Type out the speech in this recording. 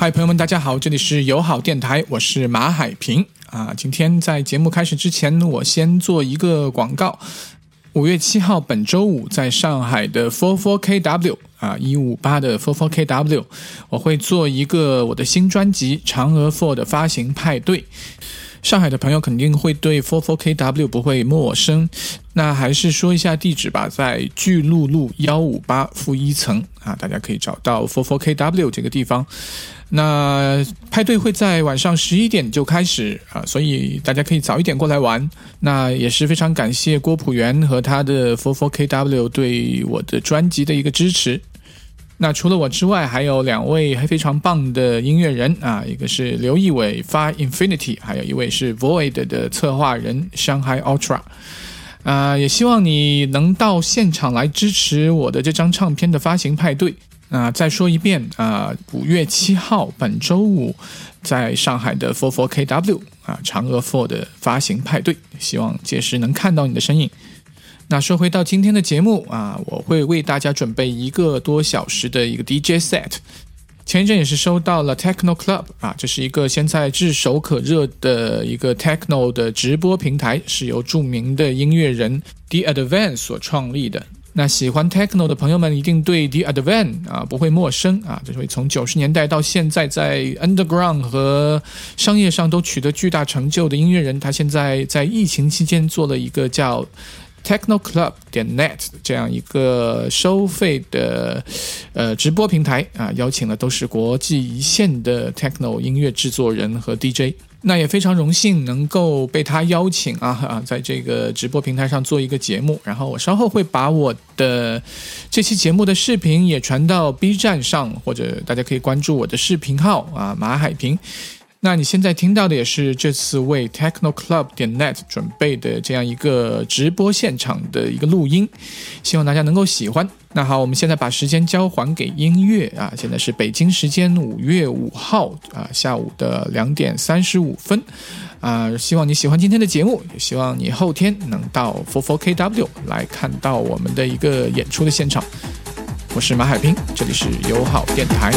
嗨，朋友们，大家好，这里是友好电台，我是马海平啊。今天在节目开始之前，我先做一个广告。五月七号，本周五，在上海的 Four Four KW 啊，一五八的 Four Four KW，我会做一个我的新专辑《嫦娥 Four》的发行派对。上海的朋友肯定会对 Four Four KW 不会陌生，那还是说一下地址吧，在巨鹿路幺五八负一层啊，大家可以找到 Four Four KW 这个地方。那派对会在晚上十一点就开始啊，所以大家可以早一点过来玩。那也是非常感谢郭普元和他的 Four Four KW 对我的专辑的一个支持。那除了我之外，还有两位还非常棒的音乐人啊，一个是刘义伟发 Infinity，还有一位是 Void 的策划人 Shanghai Ultra。啊，也希望你能到现场来支持我的这张唱片的发行派对。那再说一遍啊，五月七号，本周五，在上海的 Four Four KW 啊，嫦娥 Four 的发行派对，希望届时能看到你的身影。那说回到今天的节目啊，我会为大家准备一个多小时的一个 DJ set。前一阵也是收到了 Techno Club 啊，这是一个现在炙手可热的一个 Techno 的直播平台，是由著名的音乐人 The Advance 所创立的。那喜欢 Techno 的朋友们一定对 The Advance 啊不会陌生啊，这位从九十年代到现在在 Underground 和商业上都取得巨大成就的音乐人，他现在在疫情期间做了一个叫。technoclub 点 net 这样一个收费的呃直播平台啊，邀请的都是国际一线的 techno 音乐制作人和 DJ，那也非常荣幸能够被他邀请啊啊，在这个直播平台上做一个节目，然后我稍后会把我的这期节目的视频也传到 B 站上，或者大家可以关注我的视频号啊马海平。那你现在听到的也是这次为 Techno Club 点 net 准备的这样一个直播现场的一个录音，希望大家能够喜欢。那好，我们现在把时间交还给音乐啊，现在是北京时间五月五号啊下午的两点三十五分啊，希望你喜欢今天的节目，也希望你后天能到 Four Four KW 来看到我们的一个演出的现场。我是马海平，这里是友好电台。